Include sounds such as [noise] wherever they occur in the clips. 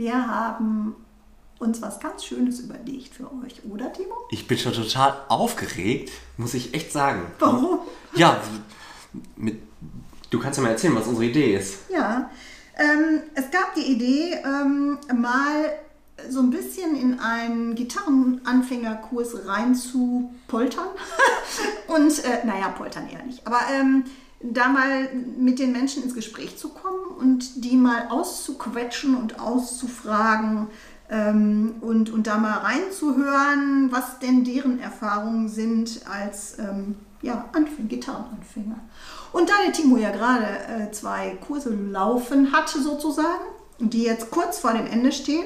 Wir haben uns was ganz Schönes überlegt für euch, oder Timo? Ich bin schon total aufgeregt, muss ich echt sagen. Warum? Ja, mit, du kannst ja mal erzählen, was unsere Idee ist. Ja, ähm, es gab die Idee, ähm, mal so ein bisschen in einen Gitarrenanfängerkurs rein zu poltern. [laughs] Und, äh, naja, poltern eher nicht. Aber ähm, da mal mit den Menschen ins Gespräch zu kommen und die mal auszuquetschen und auszufragen ähm, und, und da mal reinzuhören, was denn deren Erfahrungen sind als ähm, ja, Anfänger, Gitarrenanfänger. Und da der Timo ja gerade äh, zwei Kurse laufen hatte sozusagen, die jetzt kurz vor dem Ende stehen,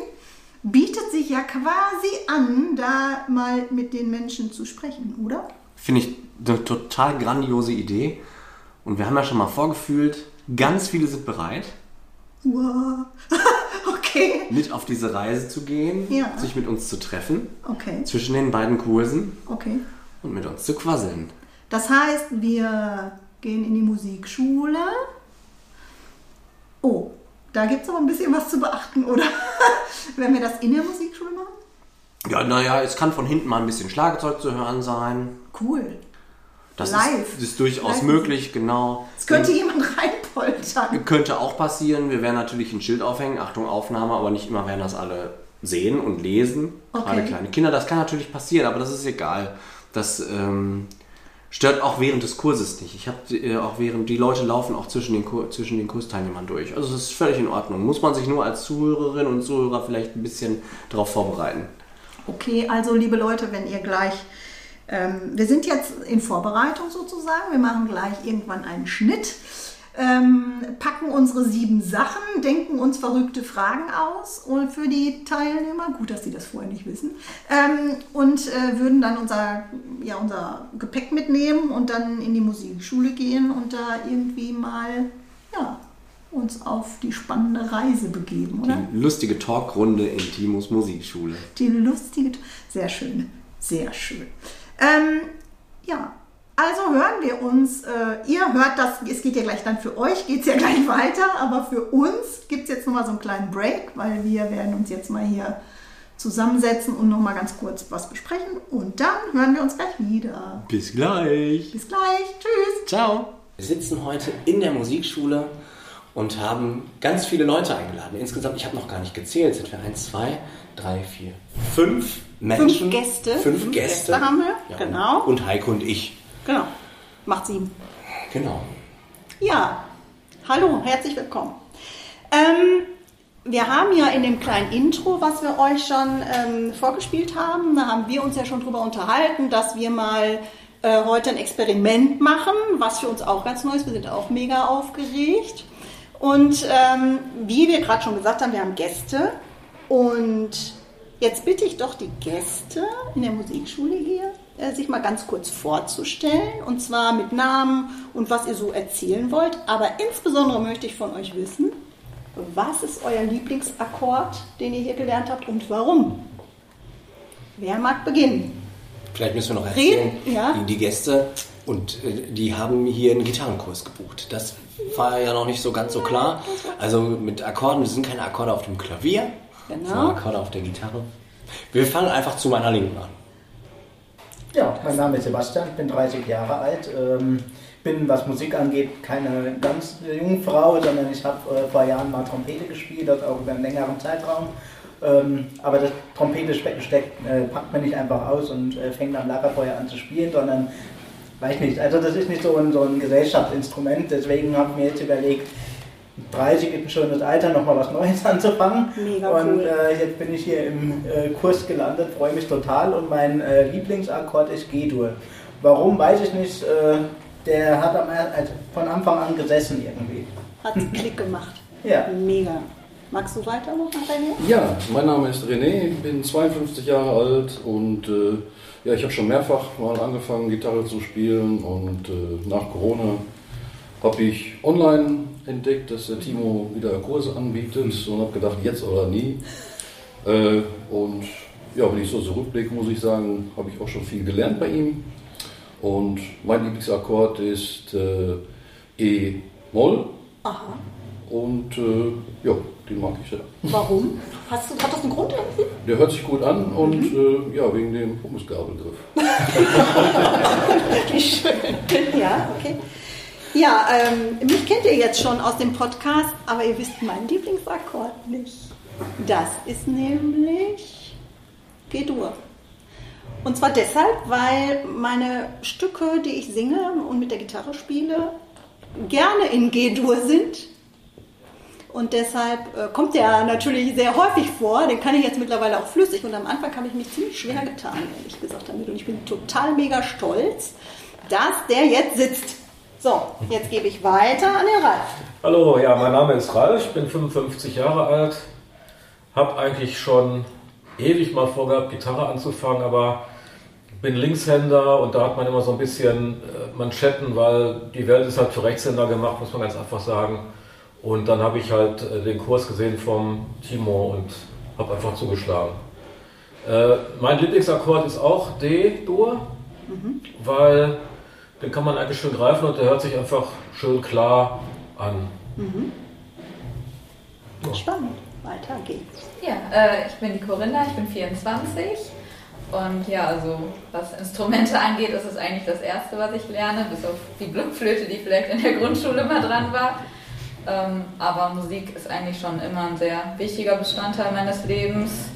bietet sich ja quasi an, da mal mit den Menschen zu sprechen, oder? Finde ich eine total grandiose Idee. Und wir haben ja schon mal vorgefühlt, ganz viele sind bereit. Wow. [laughs] okay. Mit auf diese Reise zu gehen, Ja. sich mit uns zu treffen, Okay. zwischen den beiden Kursen Okay. und mit uns zu quasseln. Das heißt, wir gehen in die Musikschule. Oh, da gibt es aber ein bisschen was zu beachten, oder? [laughs] Wenn wir das in der Musikschule machen? Ja, naja, es kann von hinten mal ein bisschen Schlagzeug zu hören sein. Cool. Das Live. Ist, ist durchaus Live. möglich, genau. Es könnte jemand reinpoltern. Könnte auch passieren. Wir werden natürlich ein Schild aufhängen. Achtung, Aufnahme, aber nicht immer werden das alle sehen und lesen. Okay. Gerade kleine Kinder. Das kann natürlich passieren, aber das ist egal. Das ähm, stört auch während des Kurses nicht. Ich habe äh, auch während, die Leute laufen auch zwischen den, Kur zwischen den Kursteilnehmern durch. Also es ist völlig in Ordnung. Muss man sich nur als Zuhörerin und Zuhörer vielleicht ein bisschen darauf vorbereiten. Okay, also liebe Leute, wenn ihr gleich, ähm, wir sind jetzt in Vorbereitung sozusagen, wir machen gleich irgendwann einen Schnitt, ähm, packen unsere sieben Sachen, denken uns verrückte Fragen aus und für die Teilnehmer, gut, dass sie das vorher nicht wissen, ähm, und äh, würden dann unser, ja, unser Gepäck mitnehmen und dann in die Musikschule gehen und da irgendwie mal, ja, uns auf die spannende Reise begeben, oder? Die lustige Talkrunde in Timos Musikschule. Die lustige, sehr schön, sehr schön. Ähm, ja, also hören wir uns, äh, ihr hört das, es geht ja gleich dann für euch, geht es ja [laughs] gleich weiter, aber für uns gibt es jetzt nochmal so einen kleinen Break, weil wir werden uns jetzt mal hier zusammensetzen und nochmal ganz kurz was besprechen und dann hören wir uns gleich wieder. Bis gleich. Bis gleich, tschüss. Ciao. Wir sitzen heute in der Musikschule und haben ganz viele Leute eingeladen. Insgesamt, ich habe noch gar nicht gezählt, sind wir eins, zwei, drei, vier, fünf Menschen. Gäste. Fünf, Fünf Gäste. Gäste haben wir, genau. Und Heiko und ich. Genau, macht sieben. Genau. Ja, hallo, herzlich willkommen. Ähm, wir haben ja in dem kleinen Intro, was wir euch schon ähm, vorgespielt haben, da haben wir uns ja schon drüber unterhalten, dass wir mal äh, heute ein Experiment machen, was für uns auch ganz neu ist. Wir sind auch mega aufgeregt. Und ähm, wie wir gerade schon gesagt haben, wir haben Gäste. Und jetzt bitte ich doch die Gäste in der Musikschule hier, sich mal ganz kurz vorzustellen. Und zwar mit Namen und was ihr so erzählen wollt. Aber insbesondere möchte ich von euch wissen, was ist euer Lieblingsakkord, den ihr hier gelernt habt und warum? Wer mag beginnen? Vielleicht müssen wir noch erzählen, Reden, ja. die, die Gäste und äh, die haben hier einen Gitarrenkurs gebucht. Das war ja noch nicht so ganz so klar. Also mit Akkorden, das sind keine Akkorde auf dem Klavier, Genau. sondern Akkorde auf der Gitarre. Wir fangen einfach zu meiner Linken an. Ja, mein Name ist Sebastian, ich bin 30 Jahre alt. Ähm, bin, was Musik angeht, keine ganz junge Frau, sondern ich habe äh, vor Jahren mal Trompete gespielt, das auch über einen längeren Zeitraum. Ähm, aber das Trompete steckt, äh, packt man nicht einfach aus und äh, fängt am Lagerfeuer an zu spielen, sondern weiß nicht. Also das ist nicht so ein, so ein Gesellschaftsinstrument, deswegen habe ich mir jetzt überlegt, 30 ist ein schönes Alter, nochmal was Neues [laughs] anzufangen. Mega und cool. äh, jetzt bin ich hier im äh, Kurs gelandet, freue mich total und mein äh, Lieblingsakkord ist G-Dur. Warum, weiß ich nicht. Äh, der hat am, also von Anfang an gesessen irgendwie. hat [laughs] Klick gemacht. Ja. Mega. Magst du weitermachen, René? Ja, mein Name ist René, ich bin 52 Jahre alt und äh, ja, ich habe schon mehrfach mal angefangen, Gitarre zu spielen und äh, nach Corona habe ich online entdeckt, dass der Timo wieder Kurse anbietet und habe gedacht, jetzt oder nie. Äh, und ja, wenn ich so zurückblicke, muss ich sagen, habe ich auch schon viel gelernt bei ihm. Und mein Lieblingsakkord ist äh, E-Moll. Aha. Und äh, ja, den mag ich sehr. Warum? Hast du, hat das einen Grund irgendwie? Der hört sich gut an und äh, ja, wegen dem Pommesgabelgriff. [laughs] Wie schön. Ja, okay. Ja, ähm, mich kennt ihr jetzt schon aus dem Podcast, aber ihr wisst meinen Lieblingsakkord nicht. Das ist nämlich G-Dur. Und zwar deshalb, weil meine Stücke, die ich singe und mit der Gitarre spiele, gerne in G-Dur sind. Und deshalb äh, kommt der natürlich sehr häufig vor. Den kann ich jetzt mittlerweile auch flüssig. Und am Anfang habe ich mich ziemlich schwer getan, ehrlich gesagt damit. Und ich bin total mega stolz, dass der jetzt sitzt. So, jetzt gebe ich weiter an den Ralf. Hallo, ja, mein Name ist Ralf, ich bin 55 Jahre alt, habe eigentlich schon ewig mal vorgehabt, Gitarre anzufangen, aber bin Linkshänder und da hat man immer so ein bisschen äh, Manschetten, weil die Welt ist halt für Rechtshänder gemacht, muss man ganz einfach sagen. Und dann habe ich halt äh, den Kurs gesehen vom Timo und habe einfach zugeschlagen. Äh, mein Lieblingsakkord ist auch D-Dur, weil den kann man eigentlich schön greifen und der hört sich einfach schön klar an. Spannend. Weiter geht's. Ja, äh, ich bin die Corinna, ich bin 24 und ja, also was Instrumente angeht, ist es eigentlich das Erste, was ich lerne, bis auf die Blockflöte, die vielleicht in der Grundschule mal dran war. Ähm, aber Musik ist eigentlich schon immer ein sehr wichtiger Bestandteil meines Lebens.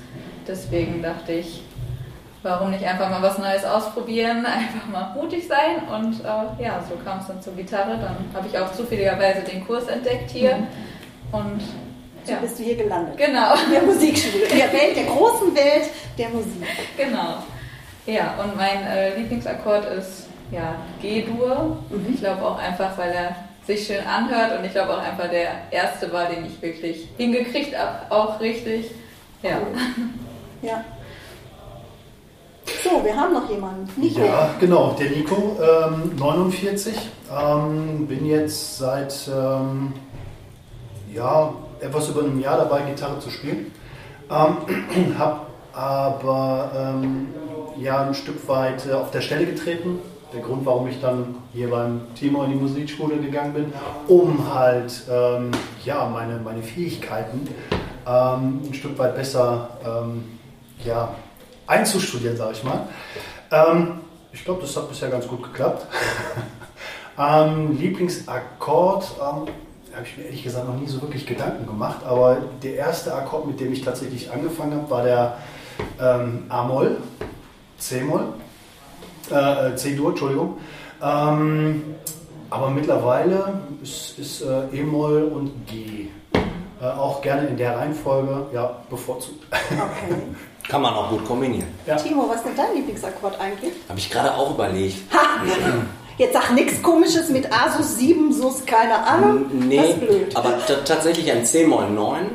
Deswegen dachte ich, warum nicht einfach mal was Neues ausprobieren, [laughs] einfach mal mutig sein. Und äh, ja, so kam es dann zur Gitarre. Dann habe ich auch zufälligerweise den Kurs entdeckt hier. Und So ja, bist du hier gelandet. genau. In der Musikschule, in der Welt, der großen Welt der Musik. Genau. Ja, und mein äh, Lieblingsakkord ist ja G-Dur. Ich glaube auch einfach, weil er sich schön anhört und ich glaube auch einfach der erste war, den ich wirklich hingekriegt habe, auch richtig. Ja. Ja. So, wir haben noch jemanden. Nico. Ja, genau, der Nico, ähm, 49, ähm, bin jetzt seit ähm, ja, etwas über einem Jahr dabei, Gitarre zu spielen. Ähm, [clears throat] habe aber ähm, ja, ein Stück weit äh, auf der Stelle getreten. Der Grund, warum ich dann hier beim Timo in die Musikschule gegangen bin, um halt ähm, ja, meine, meine Fähigkeiten ähm, ein Stück weit besser ja, einzustudieren, sage ich mal. Ähm, ich glaube, das hat bisher ganz gut geklappt. [laughs] ähm, Lieblingsakkord, ähm, habe ich mir ehrlich gesagt noch nie so wirklich Gedanken gemacht, aber der erste Akkord, mit dem ich tatsächlich angefangen habe, war der ähm, A-Moll, C-Moll, äh, C-Dur, Entschuldigung. Ähm, aber mittlerweile ist, ist äh, E-Moll und G. Äh, auch gerne in der Reihenfolge, ja, bevorzugt. Okay. [laughs] Kann man auch gut kombinieren. Ja. Timo, was ist denn dein Lieblingsakkord eigentlich? Habe ich gerade auch überlegt. Ha! Jetzt sag nichts komisches mit Asus 7, Sus, keine Ahnung. Das Nee, ist blöd. aber ta- tatsächlich ein C-Moll 9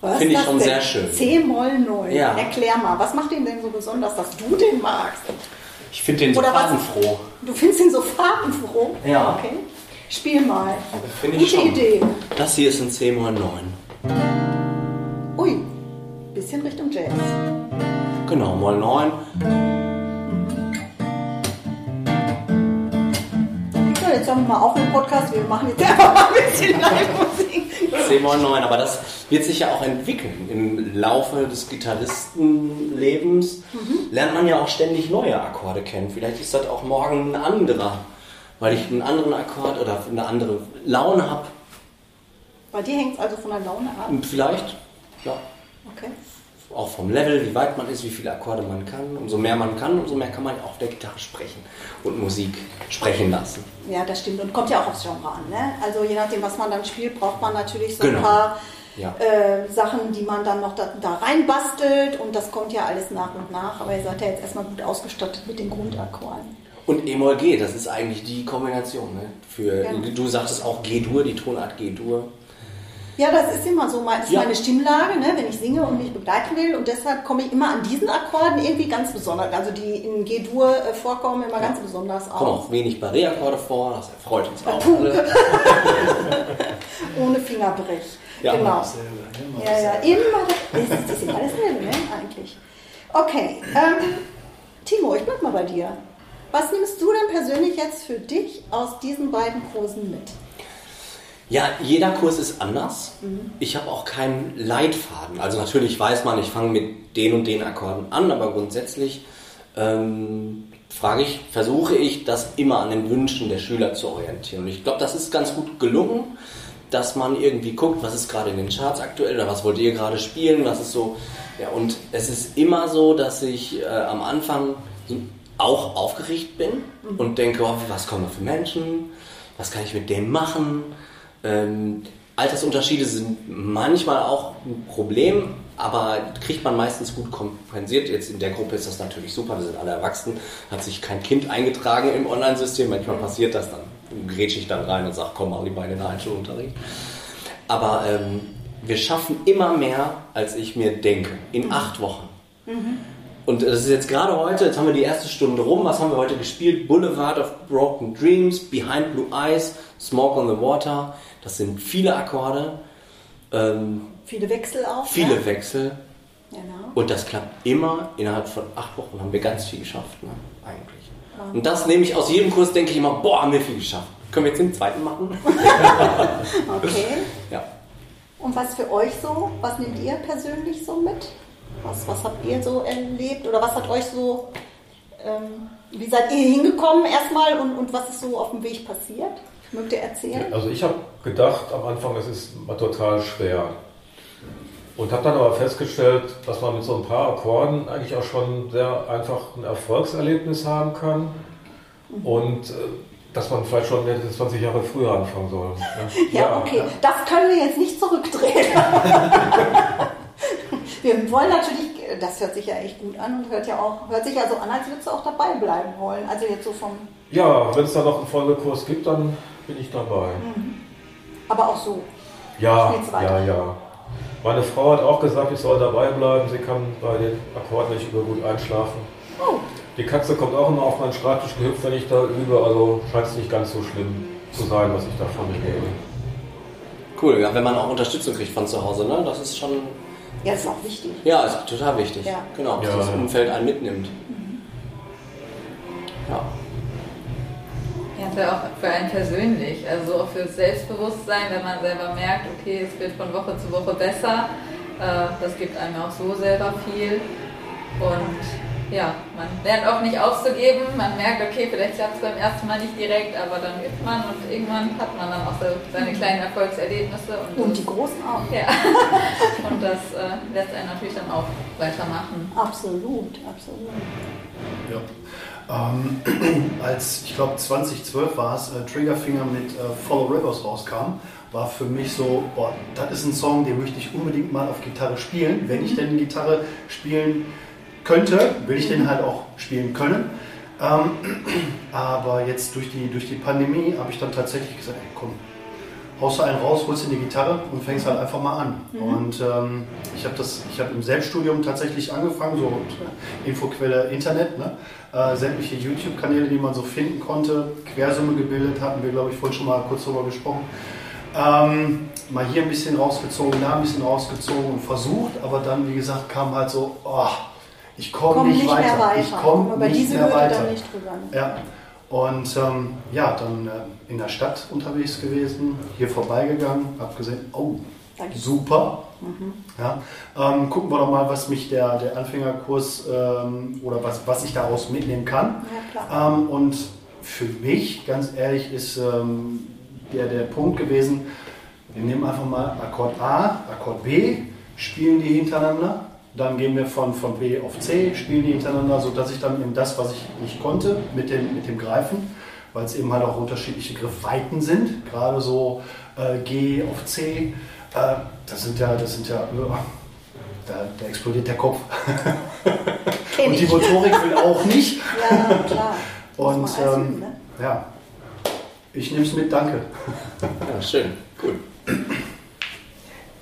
Was finde ich ist schon das sehr denn? schön. C-Moll 9. Ja. Erklär mal, was macht den denn so besonders, dass du den magst? Ich finde den so Oder was? farbenfroh. Du findest ihn so farbenfroh? Ja. Okay. Spiel mal. Gute schon. Idee. Das hier ist ein C-Moll 9. Bisschen Richtung Jazz. Genau, Moll 9. So, jetzt hören wir mal auf mit dem Podcast. Wir machen jetzt einfach mal ein bisschen Live-Musik. C-Moll 9, aber das wird sich ja auch entwickeln. Im Laufe des Gitarristenlebens lernt man ja auch ständig neue Akkorde kennen. Vielleicht ist das auch morgen ein anderer, weil ich einen anderen Akkord oder eine andere Laune habe. Bei dir hängt es also von der Laune ab. Vielleicht, ja, Okay. auch vom Level, wie weit man ist, wie viele Akkorde man kann. Umso mehr man kann, umso mehr kann man auch auf der Gitarre sprechen und Musik sprechen lassen. Ja, das stimmt. Und kommt ja auch aufs Genre an. Ne? Also je nachdem, was man dann spielt, braucht man natürlich so ein Genau. paar Ja. äh, Sachen, die man dann noch da, da reinbastelt. Und das kommt ja alles nach und nach. Aber ihr seid ja jetzt erstmal gut ausgestattet mit den Grundakkorden. Und E-Moll G, das ist eigentlich die Kombination. Ne? Für, Ja. Du sagtest auch G-Dur, die Tonart G-Dur. Ja, das ist immer so, das ist Ja. meine Stimmlage, ne, wenn ich singe und mich begleiten will. Und deshalb komme ich immer an diesen Akkorden irgendwie ganz besonders, also die in G-Dur äh, vorkommen, immer ganz besonders Kommen auf. auch wenig Barré-Akkorde vor, das erfreut uns auch Puh. alle. [laughs] [laughs] Ohne Fingerbrech. Ja, genau. Dasselbe, immer Ja, ja, immer das, das ist immer dasselbe, ne, eigentlich. Okay, ähm, Timo, ich bleib mal bei dir. Was nimmst du denn persönlich jetzt für dich aus diesen beiden Kursen mit? Ja, jeder Kurs ist anders. Ich habe auch keinen Leitfaden. Also natürlich weiß man, ich fange mit den und den Akkorden an, aber grundsätzlich ähm, frage ich, versuche ich, das immer an den Wünschen der Schüler zu orientieren. Und ich glaube, das ist ganz gut gelungen, dass man irgendwie guckt, was ist gerade in den Charts aktuell oder was wollt ihr gerade spielen, was ist so. Ja, und es ist immer so, dass ich äh, am Anfang auch aufgeregt bin und denke, oh, was kommen da für Menschen, was kann ich mit denen machen. Ähm, Altersunterschiede sind manchmal auch ein Problem, aber kriegt man meistens gut kompensiert. Jetzt in der Gruppe ist das natürlich super, wir sind alle erwachsen, hat sich kein Kind eingetragen im Online-System. Manchmal passiert das, dann grätsche ich dann rein und sage, komm mal lieber in den Einzelunterricht. Aber ähm, wir schaffen immer mehr, als ich mir denke, in acht Wochen. Und das ist jetzt gerade heute, jetzt haben wir die erste Stunde rum. Was haben wir heute gespielt? Boulevard of Broken Dreams, Behind Blue Eyes, Smoke on the Water. Das sind viele Akkorde, ähm, Viele Wechsel auch? viele ne? Wechsel. Genau. Und das klappt immer. Innerhalb von acht Wochen haben wir ganz viel geschafft, ne? eigentlich. Und das nehme ich aus jedem Kurs, denke ich immer, boah, haben wir viel geschafft. Können wir jetzt den zweiten machen? [laughs] Okay. [laughs] ja. Und was für euch so? Was nehmt ihr persönlich so mit? Was, was habt ihr so erlebt? Oder was hat euch so, ähm, wie seid ihr hingekommen erstmal und, und was ist so auf dem Weg passiert? Mögt ihr erzählen? Also ich habe gedacht am Anfang, es ist mal total schwer. Und habe dann aber festgestellt, dass man mit so ein paar Akkorden eigentlich auch schon sehr einfach ein Erfolgserlebnis haben kann. Und äh, dass man vielleicht schon hätte 20 Jahre früher anfangen sollen. [laughs] Ja, okay. Das können wir jetzt nicht zurückdrehen. [laughs] wir wollen natürlich, das hört sich ja echt gut an und hört ja auch, hört sich ja so an, als würdest du auch dabei bleiben wollen. Also jetzt so vom, Ja, wenn es da noch einen Folgekurs gibt, dann bin ich dabei. aber auch so. Ja, ja, ja. Meine Frau hat auch gesagt, ich soll dabei bleiben. Sie kann bei den Akkorden nicht über gut einschlafen. Oh, Die Katze kommt auch immer auf meinen Schreibtisch gehüpft, wenn ich da übe. Also scheint es nicht ganz so schlimm zu sein, was ich da von mir gebe. Cool, ja, wenn man auch Unterstützung kriegt von zu Hause, ne? Das ist schon, ja, das ist auch wichtig. ja, ist total wichtig. Ja. Genau, dass Ja, das ja. Umfeld einen mitnimmt. Ja. Ja, für auch für einen persönlich, also auch fürs Selbstbewusstsein, wenn man selber merkt, okay, es wird von Woche zu Woche besser. Äh, das gibt einem auch so selber viel. Und ja, man lernt auch nicht aufzugeben. Man merkt, okay, vielleicht klappt es beim ersten Mal nicht direkt, aber dann übt man und irgendwann hat man dann auch so seine kleinen Erfolgserlebnisse. Und, Und die Großen auch. ja. [laughs] und das äh, lässt einen natürlich dann auch weitermachen. Absolut, absolut. Ja. Ähm, [clears throat] als ich glaube 2012 war es, äh, Triggerfinger mit äh, Follow Rivers rauskam, war für mich so, boah, das ist ein Song, den möchte ich unbedingt mal auf Gitarre spielen. Wenn ich denn Gitarre spielen könnte, will ich den halt auch spielen können. Ähm, [clears throat] aber jetzt durch die, durch die Pandemie habe ich dann tatsächlich gesagt, ey, komm, haust du einen raus, holst dir die Gitarre und fängst halt einfach mal an. Und ähm, ich habe das, ich habe im Selbststudium tatsächlich angefangen, so Infoquelle Internet, ne? äh, sämtliche YouTube-Kanäle, die man so finden konnte, Quersumme gebildet, hatten wir, glaube ich, vorhin schon mal kurz drüber gesprochen. Ähm, mal hier ein bisschen rausgezogen, da ein bisschen rausgezogen und versucht, aber dann, wie gesagt, kam halt so, oh, ich komme Komm nicht, nicht weiter. weiter. Ich komme nicht mehr weiter. nicht? Ja, und ähm, ja, dann äh, in der Stadt unterwegs gewesen, hier vorbeigegangen, hab gesehen, oh, Danke. super. Ja, ähm, gucken wir doch mal, was mich der, der Anfängerkurs ähm, oder was, was ich daraus mitnehmen kann. Ja. Ähm, und für mich, ganz ehrlich, ist ähm, der, der Punkt gewesen, wir nehmen einfach mal Akkord A, Akkord B, spielen die hintereinander. Dann gehen wir von, von B auf C, spielen die hintereinander, sodass ich dann eben das, was ich nicht konnte, mit dem, mit dem Greifen, weil es eben halt auch unterschiedliche Griffweiten sind, gerade so äh, G auf C, äh, das sind ja, das sind ja, äh, da, da explodiert der Kopf. [laughs] Und die. Motorik will auch nicht. [laughs] Ja, klar. [laughs] Und ähm, üben, ne? ja, ich nehme es mit, danke. ja, schön. Cool.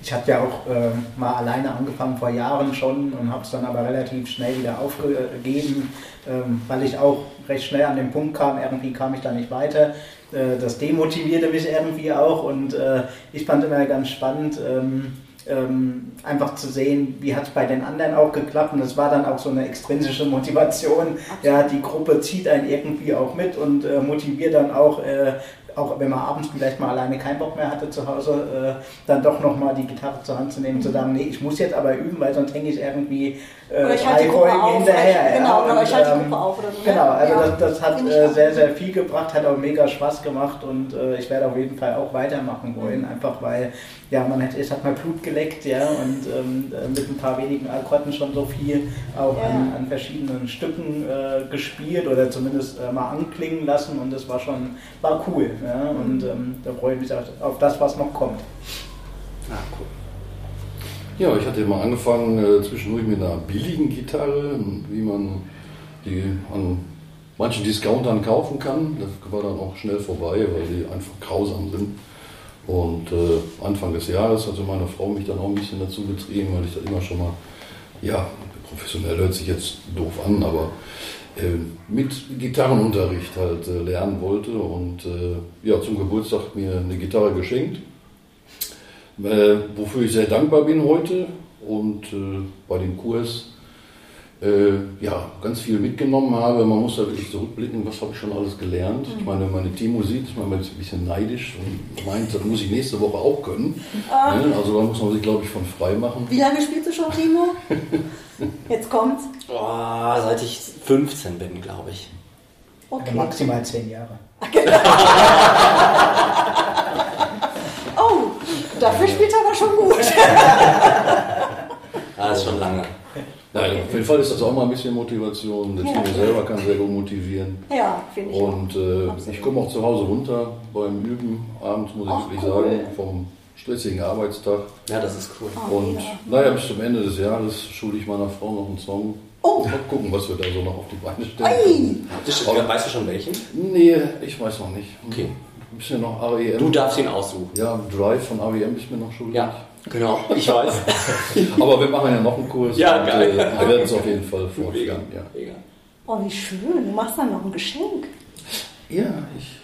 Ich habe ja auch äh, mal alleine angefangen vor Jahren schon und habe es dann aber relativ schnell wieder aufgegeben, ähm, weil ich auch recht schnell an den Punkt kam, irgendwie kam ich da nicht weiter. Äh, das demotivierte mich irgendwie auch und äh, ich fand immer ganz spannend, ähm, ähm, einfach zu sehen, wie hat es bei den anderen auch geklappt. Und es war dann auch so eine extrinsische Motivation. Ja, die Gruppe zieht einen irgendwie auch mit und äh, motiviert dann auch, äh, auch wenn man abends vielleicht mal alleine keinen Bock mehr hatte zu Hause, äh, dann doch nochmal die Gitarre zur Hand zu nehmen und zu sagen, nee, ich muss jetzt aber üben, weil sonst hänge ich irgendwie äh, Oder ich halte Gruppe auf, hinterher. ich- genau, ja. oder ich halte die ähm, Gruppe auf oder so, ne? Genau, also Ja, das, das hat äh, sehr, sehr viel gebracht, hat auch mega Spaß gemacht und äh, ich werde auf jeden Fall auch weitermachen wollen, Mhm. einfach weil ja, man hat, es hat mal Blut geleckt, ja, und ähm, äh, mit ein paar wenigen Akkorden schon so viel auch Ja. an, an verschiedenen Stücken äh, gespielt oder zumindest äh, mal anklingen lassen und das war schon, war cool, ja, und ähm, da freue ich mich auf, das, was noch kommt. Ah, cool. Ja, ich hatte mal angefangen äh, zwischendurch mit einer billigen Gitarre, wie man die an manchen Discountern kaufen kann. Das war dann auch schnell vorbei, weil die einfach grausam sind. Und äh, Anfang des Jahres hatte meine Frau mich dann auch ein bisschen dazu getrieben, weil ich da immer schon mal, ja, professionell hört sich jetzt doof an, aber mit Gitarrenunterricht halt äh, lernen wollte. Und äh, ja, zum Geburtstag mir eine Gitarre geschenkt äh, wofür ich sehr dankbar bin heute und äh, bei dem Kurs äh, ja, ganz viel mitgenommen habe. Man muss da wirklich zurückblicken, was habe ich schon alles gelernt. Ich meine, meine Timo sieht, ist manchmal ein bisschen neidisch und meint, das muss ich nächste Woche auch können. Ne? Also da muss man sich, glaube ich, von frei machen. Wie lange spielst du schon, Timo? [laughs] [laughs] Jetzt kommt's. Oh, seit ich 15 bin, glaube ich. Okay. Maximal zehn Jahre. [laughs] Oh, dafür spielt er aber schon gut. [laughs] Ah, das ist schon lange. Nein, auf jeden Fall ist das auch mal ein bisschen Motivation. Der Ja. Selber kann sehr gut motivieren. Ja, finde ich. auch. Und äh, ich komme auch zu Hause runter beim Üben abends, muss ich Ach, wirklich cool. sagen, vom stressigen Arbeitstag. Ja, das ist cool. Oh, Und mega. naja, bis zum Ende des Jahres schule ich meiner Frau noch einen Song. Oh. Mal gucken, was wir da so noch auf die Beine stellen. Ei. Weißt du schon welchen? Nee, ich weiß noch nicht. Okay. Ein bisschen noch REM. Du darfst ihn aussuchen. Ja, Drive von REM ist mir noch schuldig. Ja, genau. Ich weiß. [laughs] Aber wir machen ja noch einen Kurs. Ja, und, geil. Äh, wir werden es auf jeden Fall Mega. fortführen. Ja. Mega. Oh, wie schön. Du machst dann noch ein Geschenk. ja, ich.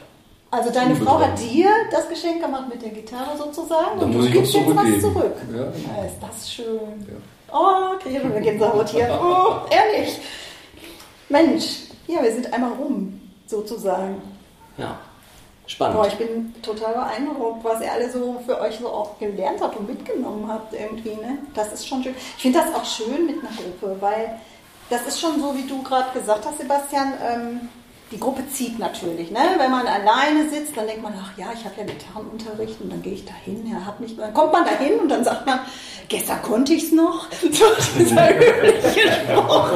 Also deine Frau hat dir das Geschenk gemacht mit der Gitarre sozusagen. Dann und muss du gibst jetzt was zurück. Ja. Ja, ist das schön. Oh, kriege ich schon eine Gänsehaut hier. [laughs] Oh, ehrlich. Mensch, ja, wir sind einmal rum, sozusagen. Ja. Boah, Spannend. ich bin total beeindruckt, was ihr alle so für euch so auch gelernt habt und mitgenommen habt irgendwie. Ne? Das ist schon schön. Ich finde das auch schön mit einer Gruppe, weil das ist schon so, wie du gerade gesagt hast, Sebastian. Ähm, die Gruppe zieht natürlich. Ne? Wenn man alleine sitzt, dann denkt man, ach ja, ich habe ja Gitarrenunterricht und dann gehe ich da hin. Ja, hab nicht, kommt man da hin und dann sagt man, gestern konnte ich es noch. [laughs] So dieser übliche Spruch.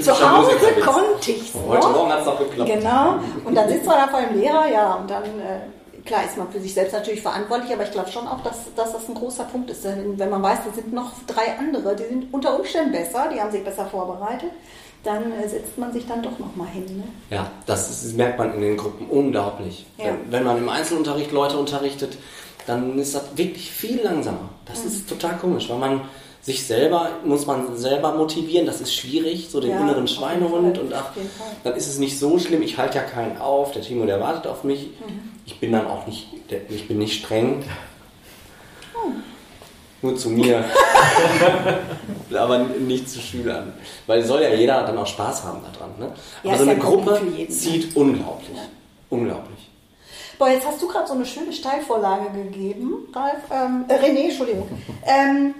Zu Hause konnte ich es noch. Heute Morgen hat es noch geklappt. Genau. Und dann sitzt man da vor dem Lehrer, ja, und dann, äh, klar, ist man für sich selbst natürlich verantwortlich, aber ich glaube schon auch, dass, dass das ein großer Punkt ist. Denn wenn man weiß, da sind noch drei andere, die sind unter Umständen besser, die haben sich besser vorbereitet, dann äh, setzt man sich dann doch nochmal hin. Ne? Ja, das, ist, das merkt man in den Gruppen unglaublich. Ja. Wenn, wenn man im Einzelunterricht Leute unterrichtet, dann ist das wirklich viel langsamer. Das Mhm. ist total komisch, weil man sich selber, muss man selber motivieren, das ist schwierig, so den Ja, inneren Schweinehund und ach, dann ist es nicht so schlimm, ich halte ja keinen auf, der Timo, der wartet auf mich. Mhm. Ich bin dann auch nicht, ich bin nicht streng. Oh. Nur zu mir. [laughs] aber nicht zu Schülern. Weil soll ja jeder dann auch Spaß haben daran. Ne? Ja, Aber so ja eine ein Hobby Gruppe ne? zieht unglaublich. Unglaublich. Boah, jetzt hast du gerade so eine schöne Steilvorlage gegeben, Ralf. Ähm, äh, René, Entschuldigung. Ähm,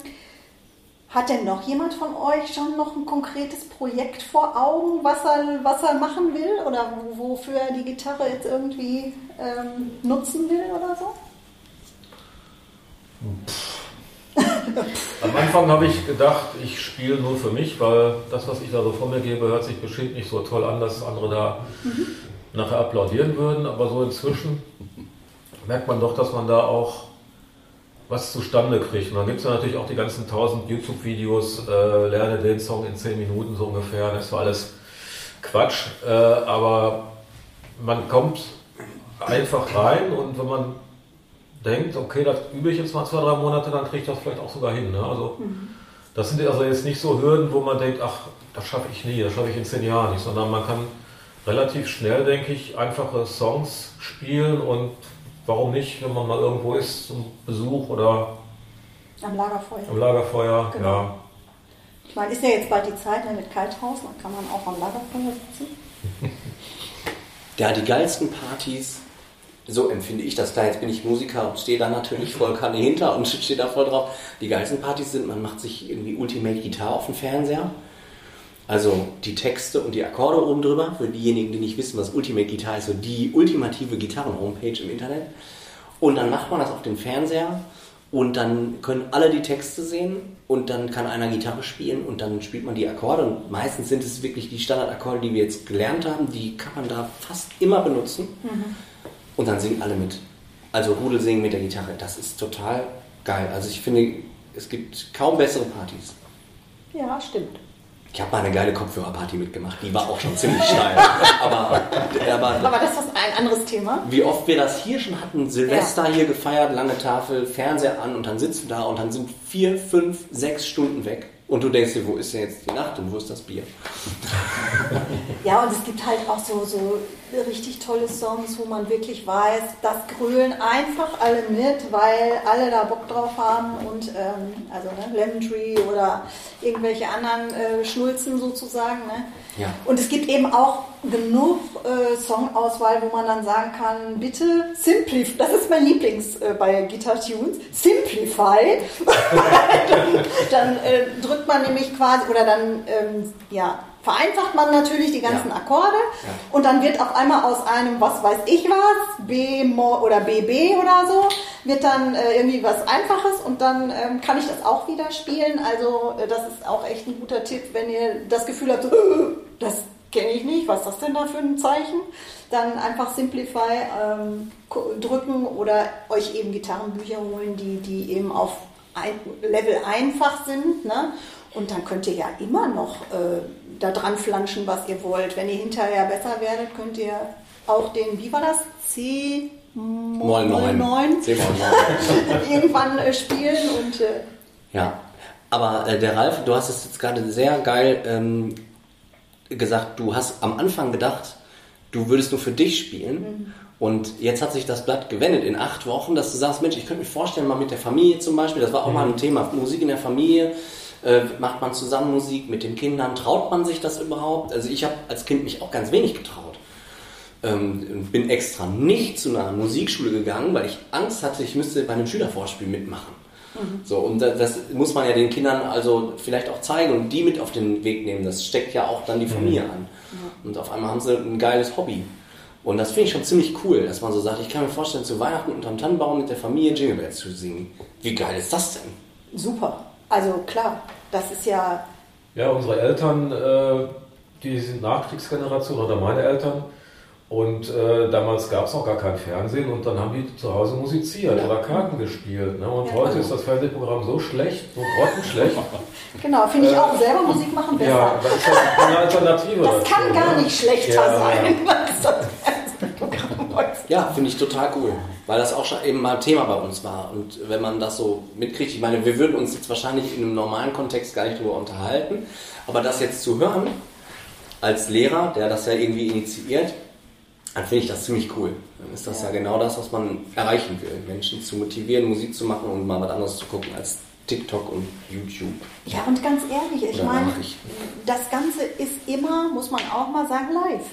hat denn noch jemand von euch schon noch ein konkretes Projekt vor Augen, was er, was er machen will oder wo- wofür er die Gitarre jetzt irgendwie ähm, nutzen will oder so? Am Anfang habe ich gedacht, ich spiele nur für mich, weil das, was ich da so von mir gebe, hört sich bestimmt nicht so toll an, dass andere da nachher applaudieren würden. Aber so inzwischen merkt man doch, dass man da auch was zustande kriegt. Und dann gibt es ja natürlich auch die ganzen tausend YouTube-Videos, äh, lerne den Song in zehn Minuten so ungefähr. Das war alles Quatsch. Äh, aber man kommt einfach rein und wenn man denkt, okay, das übe ich jetzt mal zwei, drei Monate, dann kriege ich das vielleicht auch sogar hin. Ne? Also das sind also jetzt nicht so Hürden, wo man denkt, ach, das schaffe ich nie, das schaffe ich in zehn Jahren nicht, sondern man kann relativ schnell, denke ich, einfache Songs spielen und warum nicht, wenn man mal irgendwo ist zum Besuch oder Am Lagerfeuer. am Lagerfeuer, Genau. ja. Ich meine, ist ja jetzt bald die Zeit ne, mit Kalthaus, dann kann man auch am Lagerfeuer sitzen. [laughs] Ja, die geilsten Partys, so empfinde ich das. Klar, jetzt bin ich Musiker und stehe da natürlich voll Kanne hinter und [laughs] stehe da voll drauf. Die geilsten Partys sind, man macht sich irgendwie Ultimate Gitarre auf den Fernseher. Also die Texte und die Akkorde oben drüber. Für diejenigen, die nicht wissen, was Ultimate Guitar ist, so die ultimative Gitarren-Homepage im Internet. Und dann macht man das auf dem Fernseher und dann können alle die Texte sehen und dann kann einer Gitarre spielen und dann spielt man die Akkorde. Und meistens sind es wirklich die Standardakkorde, die wir jetzt gelernt haben, die kann man da fast immer benutzen. Und dann singen alle mit. Also Rudel singen mit der Gitarre, das ist total geil. Also ich finde, es gibt kaum bessere Partys. Ja, stimmt. Ich habe mal eine geile Kopfhörerparty mitgemacht, die war auch schon ziemlich steil. [laughs] Aber, aber Aber das ist ein anderes Thema. wie oft wir das hier schon hatten, Silvester hier gefeiert, lange Tafel, Fernseher an und dann sitzt du da und dann sind vier, fünf, sechs Stunden weg. Und du denkst dir, wo ist denn jetzt die Nacht und wo ist das Bier? [laughs] Ja, und es gibt halt auch so, so richtig tolle Songs, wo man wirklich weiß, das grölen einfach alle mit, weil alle da Bock drauf haben und ähm, also ne, Lemon Tree oder irgendwelche anderen äh, Schnulzen sozusagen. Ne? Ja. Und es gibt eben auch genug äh, Songauswahl, wo man dann sagen kann, bitte Simplify, das ist mein Lieblings äh, bei Guitar Tunes, Simplify. dann [laughs] dann äh, drückt man nämlich quasi, oder dann ähm, ja, vereinfacht man natürlich die ganzen Ja. Akkorde Ja. und dann wird auf einmal aus einem, was weiß ich was, B Mo- oder BB oder so, wird dann äh, irgendwie was Einfaches und dann ähm, kann ich das auch wieder spielen. Also äh, das ist auch echt ein guter Tipp, wenn ihr das Gefühl habt, so, [laughs] das kenne ich nicht, was ist das denn da für ein Zeichen? Dann einfach Simplify ähm, drücken oder euch eben Gitarrenbücher holen, die, die eben auf ein Level einfach sind. Ne? Und dann könnt ihr ja immer noch äh, da dran flanschen, was ihr wollt. Wenn ihr hinterher besser werdet, könnt ihr auch den, wie war das? C Moll 9 9. C-Moll 9. irgendwann äh, spielen und äh, Ja, aber äh, der Ralf, du hast es jetzt gerade sehr geil ähm, gesagt, du hast am Anfang gedacht, du würdest nur für dich spielen. Und jetzt hat sich das Blatt gewendet in acht Wochen, dass du sagst, Mensch, ich könnte mir vorstellen, mal mit der Familie zum Beispiel, das war auch mal ein Thema, Musik in der Familie, äh, macht man zusammen Musik mit den Kindern, traut man sich das überhaupt? Also ich habe als Kind mich auch ganz wenig getraut. Ähm, bin extra nicht zu einer Musikschule gegangen, weil ich Angst hatte, ich müsste bei einem Schülervorspiel mitmachen. So, und da- das muss man ja den Kindern also vielleicht auch zeigen und die mit auf den Weg nehmen. Das steckt ja auch dann die Familie an. Und auf einmal haben sie ein geiles Hobby. Und das finde ich schon ziemlich cool, dass man so sagt, ich kann mir vorstellen, zu Weihnachten unterm Tannenbaum mit der Familie Jingle Bells zu singen. Wie geil ist das denn? super. Also klar, das ist ja Ja, unsere Eltern, äh, die sind Nachkriegsgeneration oder meine Eltern. Und äh, damals gab es noch gar kein Fernsehen und dann haben die zu Hause musiziert Ja. oder Karten gespielt. Ne? Und Ja, heute genau. ist das Fernsehprogramm so schlecht, so grottenschlecht. [laughs] Genau, finde ich auch. Selber Musik machen besser. ja, das ist halt eine Alternative. das dazu, kann gar ne? nicht schlechter Ja, sein. [laughs] als das Fernsehprogramm heute. Ja, finde ich total cool, weil das auch schon eben mal Thema bei uns war. Und wenn man das so mitkriegt, ich meine, wir würden uns jetzt wahrscheinlich in einem normalen Kontext gar nicht drüber unterhalten, aber das jetzt zu hören, als Lehrer, der das ja irgendwie initiiert, dann finde ich das ziemlich cool. Dann ist das ja. genau das, was man erreichen will. Menschen zu motivieren, Musik zu machen und mal was anderes zu gucken als TikTok und YouTube. Ja, und ganz ehrlich, ich meine, das Ganze ist immer, muss man auch mal sagen, live.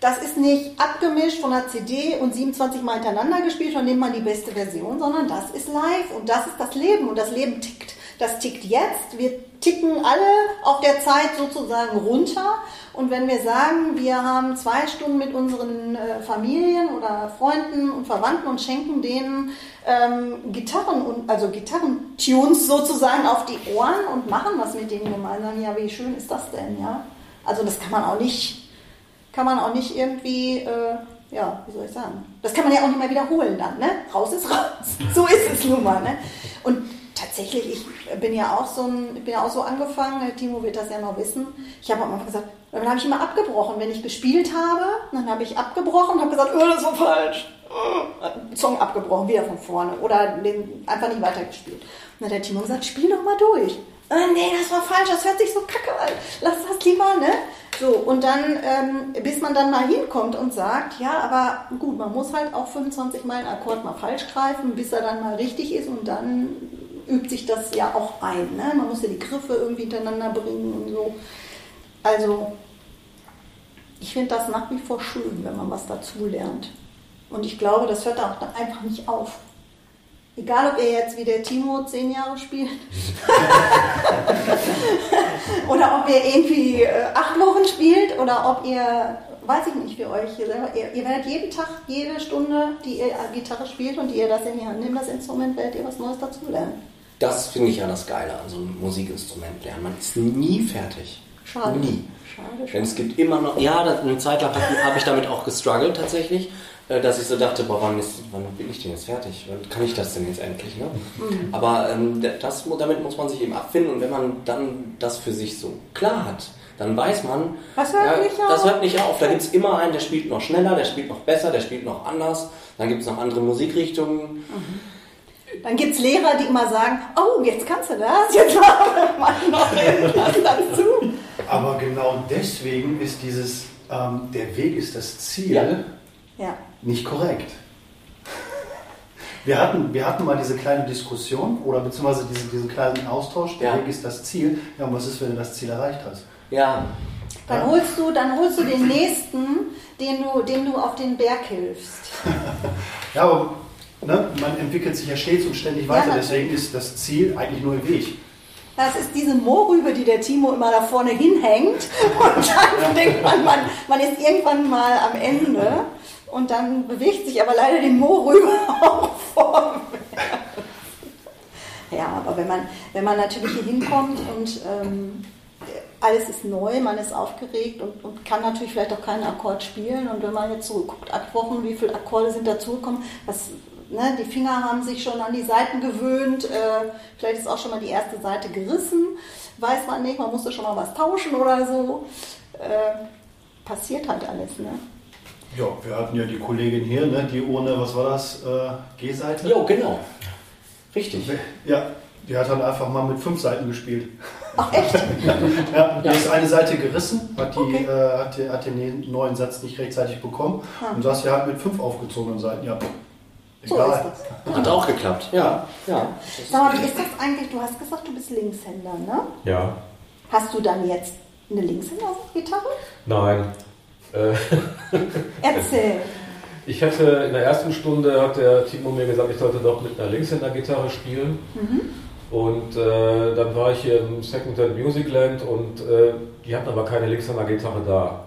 Das ist nicht abgemischt von einer CD und 27 Mal hintereinander gespielt und nimmt man die beste Version, sondern das ist live und das ist das Leben und das Leben tickt. Das tickt jetzt. Wir ticken alle auf der Zeit sozusagen runter. Und wenn wir sagen, wir haben zwei Stunden mit unseren äh, Familien oder Freunden und Verwandten und schenken denen ähm, Gitarren und also Gitarrentunes sozusagen auf die Ohren und machen was mit denen gemeinsam, ja, wie schön ist das denn, ja? Also das kann man auch nicht, kann man auch nicht irgendwie, äh, ja, wie soll ich sagen? Das kann man ja auch nicht mehr wiederholen dann, ne? Raus ist raus. [laughs] So ist es nun mal, ne? Und tatsächlich, ich bin ja auch so ein, bin ja auch so angefangen, Timo wird das ja noch wissen. Ich habe am Anfang gesagt, dann habe ich immer abgebrochen. Wenn ich gespielt habe, dann habe ich abgebrochen und habe gesagt, oh, das war falsch. Song abgebrochen, wieder von vorne oder den einfach nicht weitergespielt. Und dann hat der Timo gesagt, spiel doch mal durch. Äh, nee, das war falsch, das hört sich so kacke an. Lass das lieber, ne? So, und dann, ähm, bis man dann mal hinkommt und sagt, ja, aber gut, man muss halt auch 25 Mal einen Akkord mal falsch greifen, bis er dann mal richtig ist und dann übt sich das ja auch ein. Ne? Man muss ja die Griffe irgendwie hintereinander bringen und so. Also, ich finde das nach wie vor schön, wenn man was dazu lernt. Und ich glaube, das hört auch dann einfach nicht auf. Egal, ob ihr jetzt wie der Timo zehn Jahre spielt [laughs] oder ob ihr irgendwie äh, acht Wochen spielt oder ob ihr, weiß ich nicht, für euch selber, ihr, ihr werdet jeden Tag, jede Stunde, die ihr Gitarre spielt und die ihr das in die Hand nehmt, das Instrument, werdet ihr was Neues dazu lernen. Das finde ich ja das Geile an so einem Musikinstrument lernen. Man ist nie fertig. Schade. Nie. Schade, Denn es schade. gibt immer noch, ja, das, eine Zeit lang habe hab ich damit auch gestruggelt tatsächlich, äh, dass ich so dachte, boah, wann, ist, wann bin ich denn jetzt fertig? Wann kann ich das denn jetzt endlich? Ne? Mhm. Aber ähm, das, damit muss man sich eben abfinden und wenn man dann das für sich so klar hat, dann weiß man, Das hört nicht das auf. hört nicht auf. Da gibt es immer einen, der spielt noch schneller, der spielt noch besser, der spielt noch anders. Dann gibt es noch andere Musikrichtungen. Dann gibt es Lehrer, die immer sagen, oh, jetzt kannst du das, jetzt [laughs] mach noch irgendwas dazu. Aber genau deswegen ist dieses, ähm, der Weg ist das Ziel, Ja. Ja. nicht korrekt. Wir hatten, wir hatten mal diese kleine Diskussion oder beziehungsweise diesen, diesen kleinen Austausch, der Ja. Weg ist das Ziel. Ja, und was ist, wenn du das Ziel erreicht hast? Ja, Dann holst du, dann holst du den nächsten, den du, dem du auf den Berg hilfst. [laughs] Ja, aber ne, man entwickelt sich ja stets und ständig Ja, weiter, natürlich. deswegen ist das Ziel eigentlich nur im Weg. Das ist diese Mohrrübe, die der Timo immer da vorne hinhängt. [laughs] Und dann denkt man, man, man ist irgendwann mal am Ende. Und dann bewegt sich aber leider die Mohrrübe [laughs] auch vorwärts. Ja, aber wenn man, wenn man natürlich hier hinkommt und ähm, alles ist neu, man ist aufgeregt und, und kann natürlich vielleicht auch keinen Akkord spielen. Und wenn man jetzt zurückguckt, acht Wochen, wie viele Akkorde sind dazugekommen, was, ne, die Finger haben sich schon an die Seiten gewöhnt, äh, vielleicht ist auch schon mal die erste Seite gerissen, weiß man nicht, man musste schon mal was tauschen oder so. Äh, passiert halt alles, ne? Ja, wir hatten ja die Kollegin hier, ne, die ohne, was war das, äh, G-Seite? jo, genau. Richtig. Ja, die hat dann einfach mal mit fünf Seiten gespielt. Ach echt? [laughs] Ja, die ist eine Seite gerissen, hat, die, Okay. äh, hat, die, hat den neuen Satz nicht rechtzeitig bekommen Ah. und saß ja halt mit fünf aufgezogenen Seiten. Ja, So egal. ist das. Hat auch geklappt. Ja, ja. Sag mal, wie ist das eigentlich? Du hast gesagt, du bist Linkshänder, ne? Ja, Hast du dann jetzt eine Linkshänder-Gitarre? nein. Äh, [laughs] Erzähl. Ich hätte in der ersten Stunde hat der Timo mir gesagt, ich sollte doch mit einer Linkshänder-Gitarre spielen. Und äh, dann war ich hier im Secondhand Musicland und äh, die hatten aber keine Linkshänder-Gitarre da.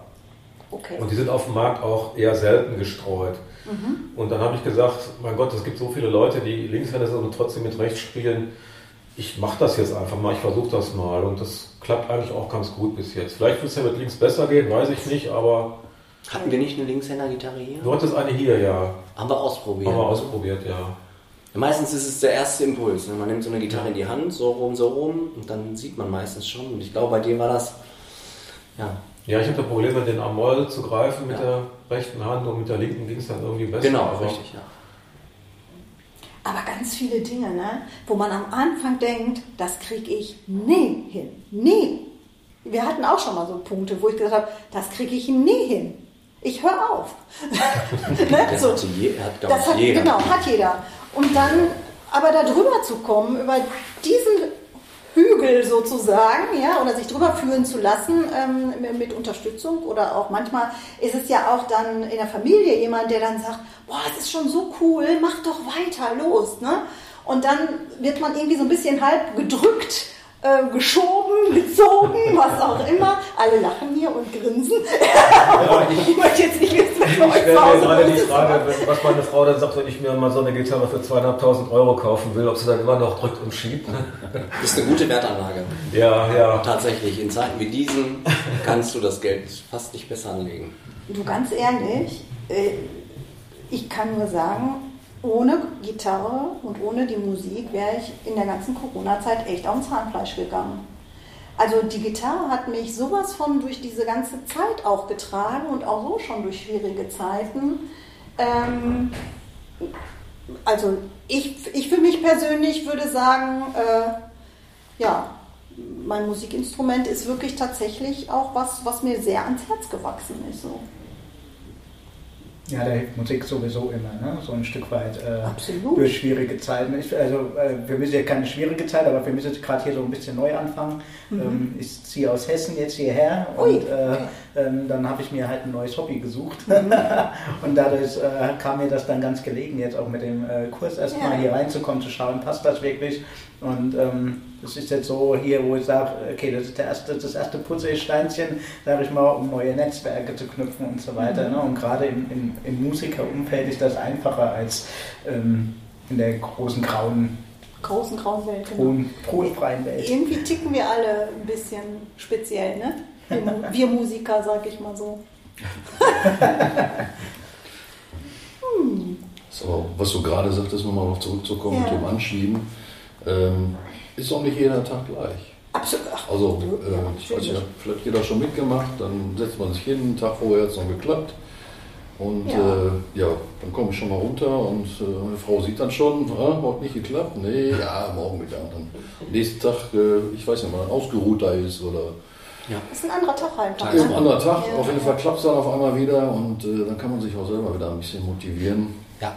Okay. Und die sind auf dem Markt auch eher selten gestreut. Und dann habe ich gesagt, mein Gott, es gibt so viele Leute, die Linkshänder sind und trotzdem mit rechts spielen. Ich mache das jetzt einfach mal, ich versuche das mal. Und das klappt eigentlich auch ganz gut bis jetzt. Vielleicht wird es ja mit links besser gehen, weiß ich nicht, aber Hatten wir nicht eine Linkshänder-Gitarre hier? du hattest eine hier, ja. Haben wir ausprobiert. Haben wir ausprobiert, ja. Meistens ist es der erste Impuls. Ne? Man nimmt so eine Gitarre in die Hand, so rum, so rum, und dann sieht man meistens schon. Und ich glaube, bei dir war das, ja, Ja, ich hatte Probleme, den Amol zu greifen mit Ja. der rechten Hand und mit der linken ging es dann irgendwie besser. genau, richtig, ja. Aber ganz viele Dinge, ne? wo man am Anfang denkt, das kriege ich nie hin. Nie. Wir hatten auch schon mal so Punkte, wo ich gesagt habe, das kriege ich nie hin. Ich höre auf. [laughs] ne? Das so. hat, je, hat Das hat, jeder. genau, hat jeder. Und dann aber da drüber zu kommen, über diesen Hügel sozusagen, ja, oder sich drüber führen zu lassen ähm, mit Unterstützung oder auch manchmal ist es ja auch dann in der Familie jemand, der dann sagt, boah, es ist schon so cool, mach doch weiter, los, ne? Und dann wird man irgendwie so ein bisschen halb gedrückt, äh, geschoben, gezogen, was auch immer. Alle lachen hier und grinsen. [laughs] ich möchte jetzt nicht wissen, was Ich stelle zu mir Hause gerade die. Frage, wenn- was meine Frau dann sagt, wenn ich mir mal so eine Gitarre für zweieinhalbtausend Euro kaufen will, ob sie dann immer noch drückt und schiebt. Das ist eine gute Wertanlage. Ja, ja. Tatsächlich, in Zeiten wie diesen kannst du das Geld fast nicht besser anlegen. Du ganz ehrlich, äh, ich kann nur sagen, ohne Gitarre und ohne die Musik wäre ich in der ganzen Corona-Zeit echt auf Zahnfleisch gegangen. Also die Gitarre hat mich sowas von durch diese ganze Zeit auch getragen und auch so schon durch schwierige Zeiten. Ähm, also ich, ich für mich persönlich würde sagen, äh, ja, mein Musikinstrument ist wirklich tatsächlich auch was, was mir sehr ans Herz gewachsen ist. So. Ja, da hilft Musik sowieso immer, ne? so ein Stück weit äh, durch schwierige Zeiten. Ich, also äh, mich ist ja keine schwierige Zeit, aber mich ist gerade hier so ein bisschen Neuanfang. Ähm, ich ziehe aus Hessen jetzt hierher Mhm. Ui, und äh, ähm, dann habe ich mir halt ein neues Hobby gesucht. Mhm. [laughs] und dadurch äh, kam mir das dann ganz gelegen, jetzt auch mit dem äh, Kurs erstmal Ja. hier reinzukommen, zu schauen, passt das wirklich. Und ähm, das ist jetzt so hier, wo ich sage, okay, das ist der erste, das erste Puzzlesteinchen, sage ich mal, um neue Netzwerke zu knüpfen und so weiter. Mhm. Ne? Und gerade im, im, im Musikerumfeld ist das einfacher als ähm, in der großen grauen, Großen grauen Welt, genau. hohen, Welt. Irgendwie ticken wir alle ein bisschen speziell, ne? Wir, Mu- [laughs] wir Musiker, sag ich mal so. [laughs] So, aber was du gerade sagtest, nochmal darauf zurückzukommen Ja. dem Anschieben, ähm, ist auch nicht jeder Tag gleich. Absolut. Also, ja, äh, ich weiß ja, vielleicht jeder schon mitgemacht, dann setzt man sich hin, einen Tag vorher hat es noch geklappt. Und Ja. ja, äh, ja dann komme ich schon mal runter und äh, meine Frau sieht dann schon, ah, hat nicht geklappt, nee, ja, morgen wieder. Dann nächsten Tag, äh, ich weiß nicht, mal ausgeruhter ist oder Das ist ein anderer Tag einfach. ist ein ne? anderer Tag. Ja. Auf jeden Fall klappt es dann auf einmal wieder und äh, dann kann man sich auch selber wieder ein bisschen motivieren. Ja,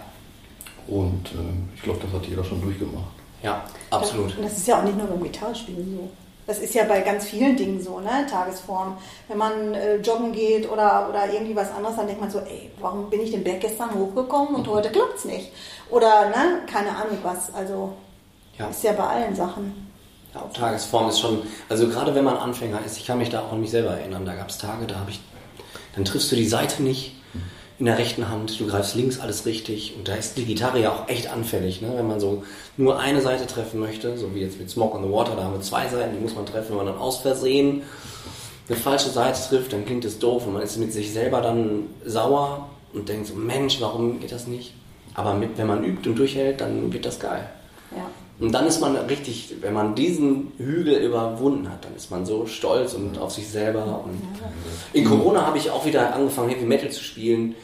Und äh, ich glaube, das hat jeder schon durchgemacht. Ja, absolut. Und das ist ja auch nicht nur beim Gitarrespielen so. Das ist ja bei ganz vielen Dingen so, ne? Tagesform. Wenn man äh, joggen geht oder, oder irgendwie was anderes, dann denkt man so, ey, warum bin ich den Berg gestern hochgekommen und heute klappt's nicht? Oder, ne, keine Ahnung was. Also, Ja. ist ja bei allen Sachen. Ja, Tagesform ist schon, also gerade wenn man Anfänger ist, ich kann mich da auch an mich selber erinnern, da gab es Tage, da habe ich, dann triffst du die Seite nicht in der rechten Hand, du greifst links alles richtig und da ist die Gitarre ja auch echt anfällig, ne? wenn man so nur eine Seite treffen möchte, so wie jetzt mit Smoke on the Water, da haben wir zwei Seiten, die muss man treffen, wenn man dann aus Versehen eine falsche Seite trifft, dann klingt es doof und man ist mit sich selber dann sauer und denkt so, Mensch, warum geht das nicht? Aber mit, wenn man übt und durchhält, dann wird das geil. Ja. Und dann ist man richtig, wenn man diesen Hügel überwunden hat, dann ist man so stolz und auf sich selber. Und in Corona habe ich auch wieder angefangen, Heavy Metal zu spielen.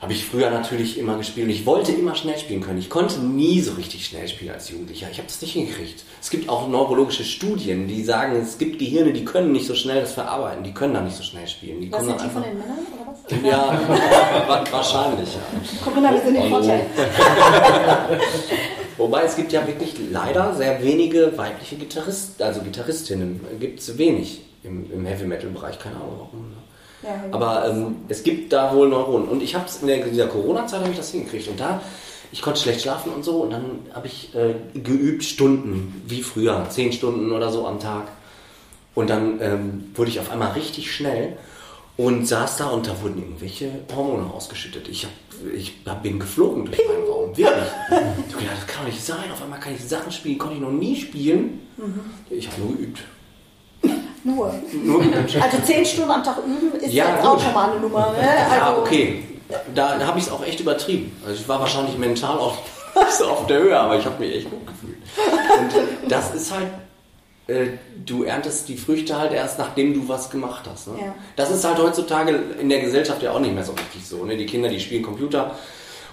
Habe ich früher natürlich immer gespielt. Und ich wollte immer schnell spielen können. Ich konnte nie so richtig schnell spielen als Jugendlicher. Ich habe das nicht hingekriegt. Es gibt auch neurologische Studien, die sagen, es gibt Gehirne, die können nicht so schnell das verarbeiten. Die können dann nicht so schnell spielen. Die Was kommen dann die von einfach. den Männern oder was? [laughs] Ja, wa- wahrscheinlich, ja. Corinna, wir sind im Hallo. Vorteil. [laughs] Wobei es gibt ja wirklich leider sehr wenige weibliche Gitarristen, also Gitarristinnen gibt es wenig im, im Heavy Metal Bereich, keine Ahnung warum. ne? Ja, Aber ähm, es gibt da wohl Neuronen. Und ich habe es in der, dieser Corona-Zeit habe ich das hingekriegt. Und da, ich konnte schlecht schlafen und so. Und dann habe ich äh, geübt Stunden, wie früher, zehn Stunden oder so am Tag. Und dann ähm, wurde ich auf einmal richtig schnell und saß da und da wurden irgendwelche Hormone ausgeschüttet. Ich, hab, ich bin geflogen durch meinen Raum, wirklich. Ich gedacht, das kann doch nicht sein. Auf einmal kann ich Sachen spielen, konnte ich noch nie spielen. Ich habe nur geübt. Nur. Nur geübt. Also zehn Stunden am Tag üben ist Ja, jetzt gut. auch schon mal eine Nummer. Ne? Also, Ja, okay. Da, da habe ich es auch echt übertrieben. Also ich war wahrscheinlich mental auch [laughs] so auf der Höhe, aber ich habe mich echt gut gefühlt. Und das ist halt, äh, du erntest die Früchte halt erst, nachdem du was gemacht hast. Ne? Ja. Das ist halt heutzutage in der Gesellschaft ja auch nicht mehr so richtig so. Ne? Die Kinder, die spielen Computer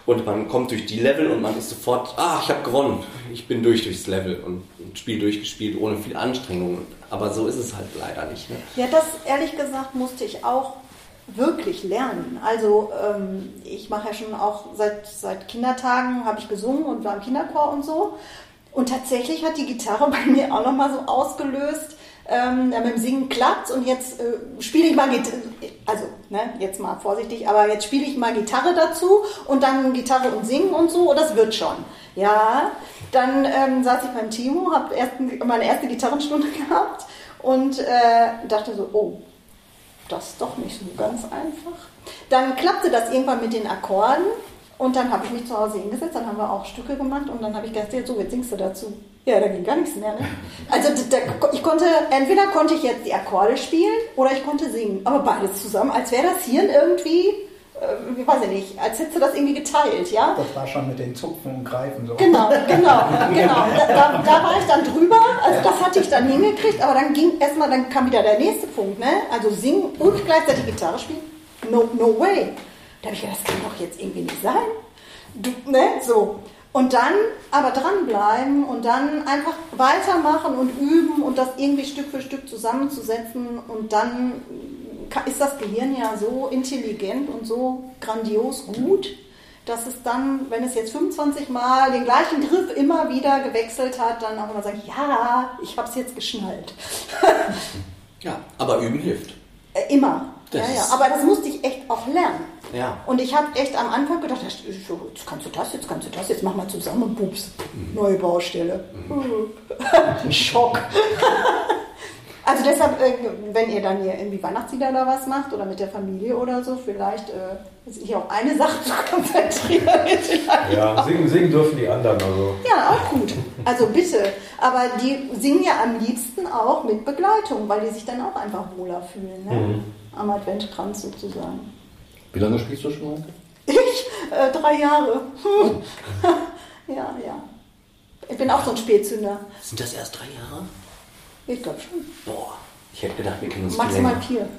und man kommt durch die Level und man ist sofort, ah, ich habe gewonnen. Ich bin durch durchs Level und ein Spiel durchgespielt ohne viel Anstrengung. Aber so ist es halt leider nicht. Ne? Ja, das ehrlich gesagt musste ich auch wirklich lernen. Also ähm, ich mache ja schon auch seit, seit Kindertagen, habe ich gesungen und war im Kinderchor und so. Und tatsächlich hat die Gitarre [laughs] bei mir auch nochmal so ausgelöst, ähm, mit dem Singen klappt und jetzt äh, spiele ich mal Gitarre, also ne, jetzt mal vorsichtig, aber jetzt spiele ich mal Gitarre dazu und dann Gitarre und Singen und so, und das wird schon. Ja, dann ähm, saß ich beim Timo, habe meine erste Gitarrenstunde [laughs] gehabt und äh, dachte so, oh, das ist doch nicht so ganz einfach. Dann klappte das irgendwann mit den Akkorden und dann habe ich mich zu Hause hingesetzt, dann haben wir auch Stücke gemacht und dann habe ich gedacht, so, jetzt singst du dazu. Ja, da ging gar nichts mehr. Ne? [laughs] Also da, ich konnte, entweder konnte ich jetzt die Akkorde spielen oder ich konnte singen, aber beides zusammen, als wäre das Hirn irgendwie, äh, ich weiß ich nicht, als hättest du das irgendwie geteilt, ja? Das war schon mit den Zupfen und Greifen so. Genau, genau, [laughs] genau. Da, da, da war ich dann drüber, also das hatte ich dann hingekriegt, aber dann ging erstmal, dann kam wieder der nächste Punkt, ne? Also singen und gleichzeitig Gitarre spielen, no, no way. Da habe ich gedacht, das kann doch jetzt irgendwie nicht sein. Du, ne, so. Und dann aber dranbleiben und dann einfach weitermachen und üben und das irgendwie Stück für Stück zusammenzusetzen und dann ist das Gehirn ja so intelligent und so grandios gut, dass es dann, wenn es jetzt 25 Mal den gleichen Griff immer wieder gewechselt hat, dann auch immer sagt, ja, ich habe es jetzt geschnallt. Ja, aber üben hilft. Äh, immer. Das ja, ja. Aber das musste ich echt auch lernen. Ja. Und ich habe echt am Anfang gedacht, jetzt kannst du das, jetzt kannst du das, jetzt mach mal zusammen und bups, neue Baustelle. [laughs] Schock. also deshalb, äh, wenn ihr dann hier irgendwie Weihnachtslieder oder was macht oder mit der Familie oder so, vielleicht äh, sich auf eine Sache zu konzentrieren. [laughs] Ja, singen, singen dürfen die anderen. Also. ja, auch gut. Also bitte. Aber die singen ja am liebsten auch mit Begleitung, weil die sich dann auch einfach wohler fühlen. Ne? Am Adventkranz sozusagen. Wie lange spielst du schon, Maike? Ich? Äh, drei Jahre. [laughs] Ja, ja. Ich bin auch so ein Spätzünder. Sind das erst drei Jahre? Ich glaube schon. Boah, ich hätte gedacht, wir kennen uns Maximal länger. vier.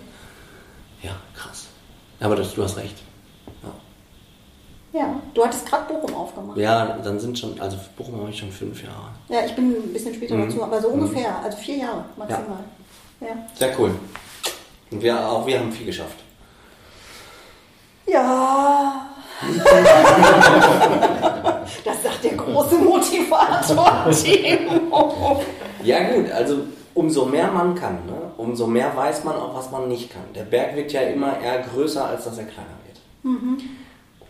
Ja, krass. Aber das, du hast recht. Ja. Ja, du hattest gerade Bochum aufgemacht. ja, dann sind schon, also Bochum habe ich schon fünf Jahre. Ja, ich bin ein bisschen später Mhm. dazu, aber so ungefähr, also vier Jahre maximal. Ja. Sehr cool. Und wir, auch wir haben viel geschafft. Ja. [laughs] das sagt der große Motivator, [laughs] Timo. Ja gut, also umso mehr man kann, ne, umso mehr weiß man auch, was man nicht kann. Der Berg wird ja immer eher größer, als dass er kleiner wird.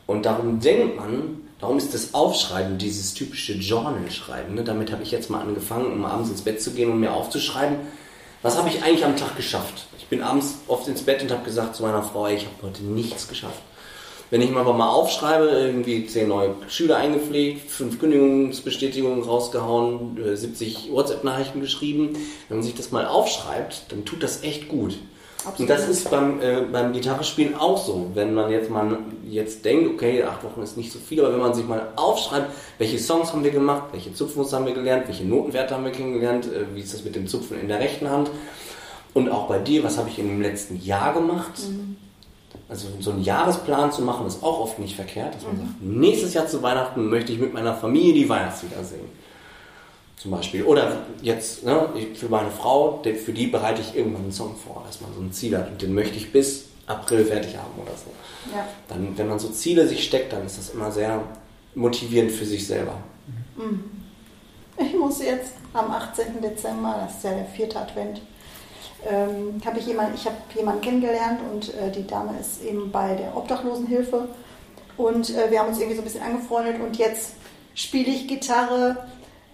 Und darum denkt man, darum ist das Aufschreiben, dieses typische Journal-Schreiben, ne, damit habe ich jetzt mal angefangen, um abends ins Bett zu gehen und mir aufzuschreiben, was habe ich eigentlich am Tag geschafft. Ich bin abends oft ins Bett und habe gesagt zu meiner Frau, ich habe heute nichts geschafft. Wenn ich mir aber mal aufschreibe, irgendwie zehn neue Schüler eingepflegt, fünf Kündigungsbestätigungen rausgehauen, äh, 70 WhatsApp-Nachrichten geschrieben, wenn man sich das mal aufschreibt, dann tut das echt gut. Und das ist beim, äh, beim Gitarrespielen auch so. Wenn man jetzt mal jetzt denkt, okay, acht Wochen ist nicht so viel, aber wenn man sich mal aufschreibt, welche Songs haben wir gemacht, welche Zupfmuster haben wir gelernt, welche Notenwerte haben wir kennengelernt, äh, wie ist das mit dem Zupfen in der rechten Hand? Und auch bei dir, was habe ich im letzten Jahr gemacht, also so einen Jahresplan zu machen, ist auch oft nicht verkehrt, dass man sagt, nächstes Jahr zu Weihnachten möchte ich mit meiner Familie die Weihnachtslieder singen. Zum Beispiel. Oder jetzt ne, für meine Frau, für die bereite ich irgendwann einen Song vor, dass man so ein Ziel hat und den möchte ich bis April fertig haben oder so. Ja. Dann, wenn man so Ziele sich steckt, dann ist das immer sehr motivierend für sich selber. Ich muss jetzt am 18. Dezember, das ist ja der vierte Advent, ähm, habe ich jemanden, ich habe jemanden kennengelernt und äh, die Dame ist eben bei der Obdachlosenhilfe und äh, wir haben uns irgendwie so ein bisschen angefreundet und jetzt spiele ich Gitarre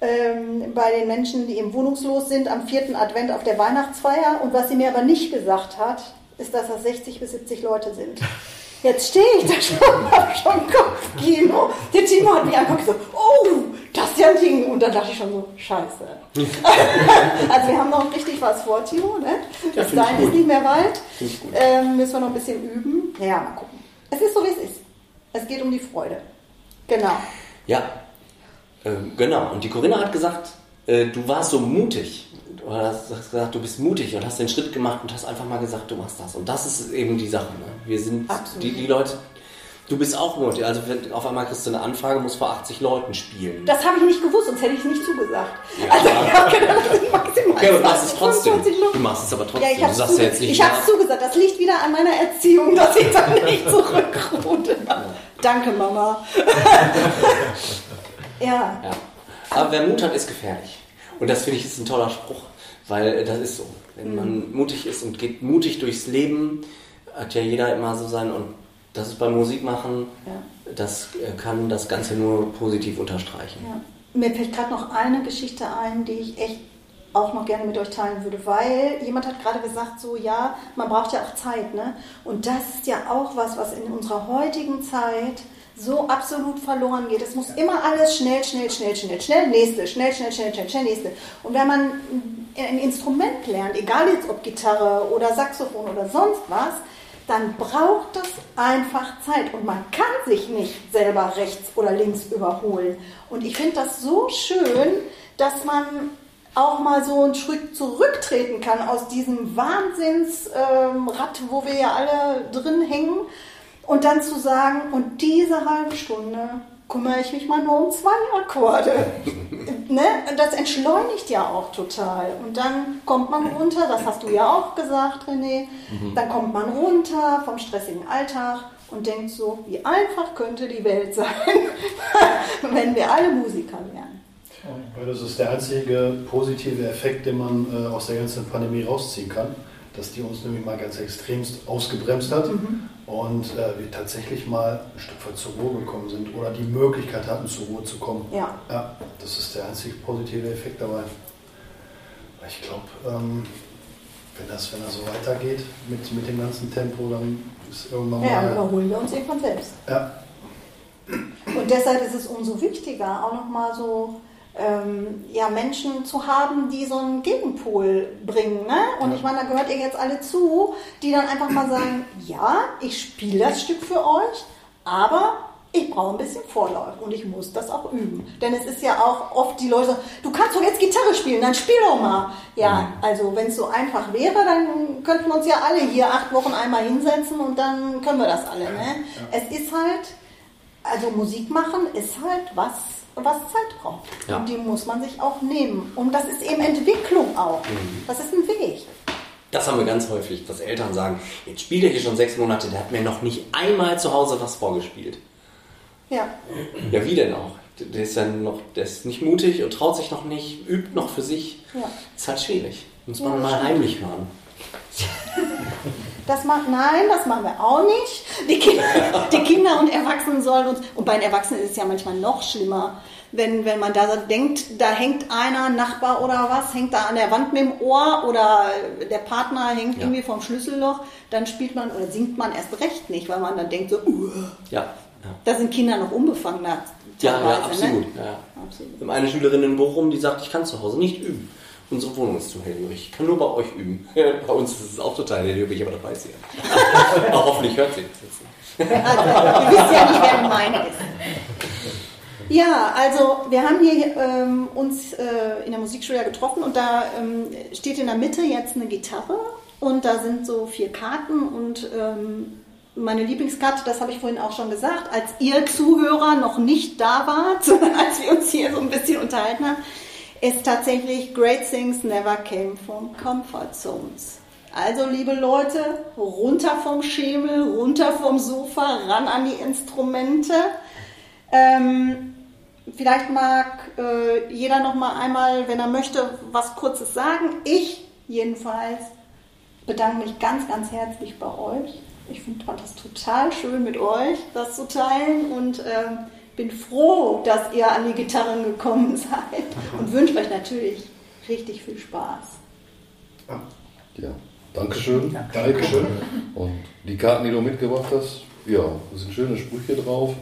ähm, bei den Menschen, die eben wohnungslos sind, am vierten Advent auf der Weihnachtsfeier und was sie mir aber nicht gesagt hat, ist, dass das 60 bis 70 Leute sind. Jetzt stehe ich da schon, [laughs] hab schon Kopfkino. Der Timo hat mich angeguckt und so, oh, das ja ein Ding. Und dann dachte ich schon so, scheiße. [laughs] also wir haben noch richtig was vor, Timo. Ne? Ja, ich dahin gut. ist nicht mehr weit. Ähm, müssen wir noch ein bisschen üben. Ja, mal gucken. Es ist so, wie es ist. Es geht um die Freude. Genau. Ja, äh, genau. Und die Corinna hat gesagt, äh, du warst so mutig. Du hast hast gesagt, du bist mutig und hast den Schritt gemacht und hast einfach mal gesagt, du machst das. Und das ist eben die Sache. Ne? Wir sind Absolut. die, die Leute. Du bist auch mutig. Also wenn auf einmal kriegst du eine Anfrage, musst vor 80 Leuten spielen. Das habe ich nicht gewusst, sonst hätte ich es nicht zugesagt. Ja. Also ich habe gedacht, das sind maximal Okay, aber du machst es 20, trotzdem. 25 Leute. Du machst es aber trotzdem. Ja, ich habe sagst ja jetzt nicht, ich hab's ja. zugesagt. Das liegt wieder an meiner Erziehung, dass ich da nicht [laughs] zurückrude. Danke, Mama. ja. Ja. Aber wer Mut hat, ist gefährlich. Und das finde ich ist ein toller Spruch, weil das ist so. Wenn man mutig ist und geht mutig durchs Leben, hat ja jeder immer so sein und das ist beim Musikmachen, Ja. das äh, kann das Ganze nur positiv unterstreichen. Ja. Mir fällt gerade noch eine Geschichte ein, die ich echt auch noch gerne mit euch teilen würde, weil jemand hat gerade gesagt, so ja, man braucht ja auch Zeit, ne? Und das ist ja auch was, was in unserer heutigen Zeit so absolut verloren geht. Es muss immer alles schnell, schnell, schnell, schnell, schnell, nächste, schnell, schnell, schnell, schnell, schnell, nächste. Und wenn man ein Instrument lernt, egal jetzt ob Gitarre oder Saxophon oder sonst was, dann braucht das einfach Zeit und man kann sich nicht selber rechts oder links überholen. Und ich finde das so schön, dass man auch mal so einen Schritt zurücktreten kann aus diesem Wahnsinnsrad, ähm, wo wir ja alle drin hängen Und dann zu sagen, und diese halbe Stunde kümmere ich mich mal nur um zwei Akkorde. ne? Das entschleunigt ja auch total. Und dann kommt man runter, das hast du ja auch gesagt, René, dann kommt man runter vom stressigen Alltag und denkt so, wie einfach könnte die Welt sein, [laughs] wenn wir alle Musiker wären. Das ist der einzige positive Effekt, den man äh, aus der ganzen Pandemie rausziehen kann, dass die uns nämlich mal ganz extremst ausgebremst hat und äh, wir tatsächlich mal ein Stück weit zur Ruhe gekommen sind oder die Möglichkeit hatten, zur Ruhe zu kommen. Ja. Ja, das ist der einzige positive Effekt dabei. Ich glaube, ähm, wenn, das, wenn das so weitergeht mit, mit dem ganzen Tempo, dann ist irgendwann Ja, dann mal. überholen wir uns irgendwann selbst. Ja, Und deshalb ist es umso wichtiger, auch nochmal so ähm, ja, Menschen zu haben, die so einen Gegenpol bringen. Ne? Und ich meine, da gehört ihr jetzt alle zu, die dann einfach mal sagen, [clears throat] ja, ich spiele das Stück für euch, aber ich brauche ein bisschen Vorlauf und ich muss das auch üben. Denn es ist ja auch oft die Leute, du kannst doch jetzt Gitarre spielen, dann spiel doch mal. Ja, also wenn es so einfach wäre, dann könnten wir uns ja alle hier acht Wochen einmal hinsetzen und dann können wir das alle. Ne? Es ist halt, also Musik machen ist halt was, was Zeit braucht. Ja. Und die muss man sich auch nehmen. Und das ist eben Entwicklung auch. Das ist ein Weg. Das haben wir ganz häufig, dass Eltern sagen, jetzt spielt er hier schon sechs Monate, der hat mir noch nicht einmal zu Hause was vorgespielt. Ja. Ja, wie denn auch? Der ist ja noch, der ist nicht mutig und traut sich noch nicht, übt noch für sich. Ja. Ist halt schwierig. Muss Ja, man das mal stimmt. heimlich machen. [laughs] Das macht, nein, das machen wir auch nicht. Die Kinder, [laughs] die Kinder und Erwachsenen sollen uns, und bei den Erwachsenen ist es ja manchmal noch schlimmer, wenn, wenn man da denkt, da hängt einer, Nachbar oder was, hängt da an der Wand mit dem Ohr oder der Partner hängt Ja. irgendwie vom Schlüsselloch, dann spielt man oder singt man erst recht nicht, weil man dann denkt so, uh, Ja, ja. da sind Kinder noch unbefangener. Ja, ja, teilweise, absolut. Ne? Ja, ja. absolut. Wir haben eine Schülerin in Bochum, die sagt, ich kann zu Hause nicht üben. Unsere Wohnung ist zu hellhörig. Ich kann nur bei euch üben. [laughs] bei uns ist es auch total hellhörig, aber das weiß sie [laughs] ja. aber hoffentlich hört sie das jetzt. nicht. [laughs] Also, ihr wisst ja nicht, wer gemeint ist. Ja, also wir haben hier ähm, uns äh, in der Musikschule getroffen und da ähm, steht in der Mitte jetzt eine Gitarre und da sind so vier Karten und ähm, meine Lieblingskarte, das habe ich vorhin auch schon gesagt, als ihr Zuhörer noch nicht da wart, sondern als wir uns hier so ein bisschen unterhalten haben, ist tatsächlich Great Things Never Came from Comfort Zones. Also, liebe Leute, runter vom Schemel, runter vom Sofa, ran an die Instrumente. Ähm, vielleicht mag äh, jeder noch mal einmal, wenn er möchte, was Kurzes sagen. Ich jedenfalls bedanke mich ganz, ganz herzlich bei euch. Ich find- fand das total schön mit euch, das zu teilen und ähm, bin froh, dass ihr an die Gitarren gekommen [laughs] seid und wünsche euch natürlich richtig viel Spaß. Ja, Dankeschön. Dankeschön. Und die Karten, die du mitgebracht hast, ja, da sind schöne Sprüche drauf.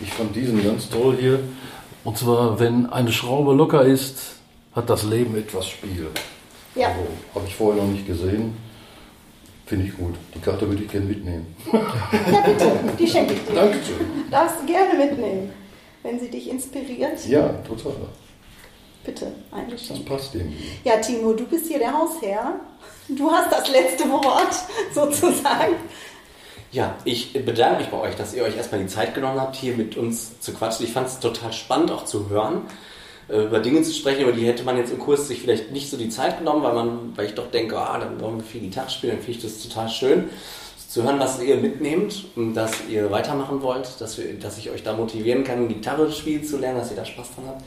Ich fand diesen ganz toll hier. Und zwar, wenn eine Schraube locker ist, hat das Leben etwas Spiel. Ja. Also, habe ich vorher noch nicht gesehen. Finde ich gut. Die Karte würde ich gerne mitnehmen. Ja, bitte, die schenke ich dir. Dankeschön. Darfst du gerne mitnehmen, wenn sie dich inspiriert. Ja, total. Bitte, ein Das Geschenk. passt irgendwie. Ja, Timo, du bist hier der Hausherr. Du hast das letzte Wort, [laughs] sozusagen. Ja, ich bedanke mich bei euch, dass ihr euch erstmal die Zeit genommen habt, hier mit uns zu quatschen. Ich fand es total spannend auch zu hören, über Dinge zu sprechen, über die hätte man jetzt im Kurs sich vielleicht nicht so die Zeit genommen, weil man, weil ich doch denke, ah, dann wollen wir viel Gitarre spielen, dann finde ich das total schön. Zu hören, was ihr mitnehmt und dass ihr weitermachen wollt, dass, wir, dass ich euch da motivieren kann, Gitarre spielen zu lernen, dass ihr da Spaß dran habt.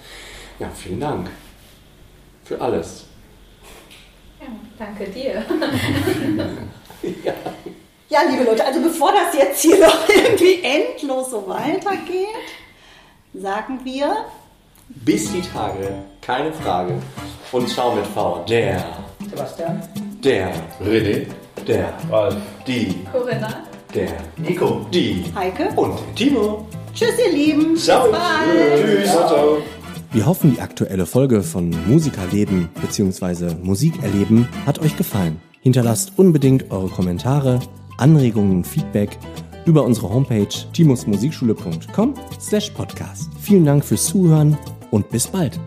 Ja, vielen Dank für alles. Ja, danke dir. [laughs] Ja. Ja, liebe Leute, also bevor das jetzt hier noch irgendwie endlos so weitergeht, sagen wir, Bis die Tage, keine Frage. Und schau mit V. Der, Sebastian? der, René, der, Ralf. die, Corinna. der, Nico. die Heike, und Timo. tschüss ihr Lieben, Ciao. bis bald. Tschüss, ciao, ciao. Wir hoffen, die aktuelle Folge von Musikerleben bzw. Musikerleben hat euch gefallen. Hinterlasst unbedingt eure Kommentare, Anregungen und Feedback über unsere Homepage timusmusikschule.com slash podcast. Vielen Dank fürs Zuhören und bis bald.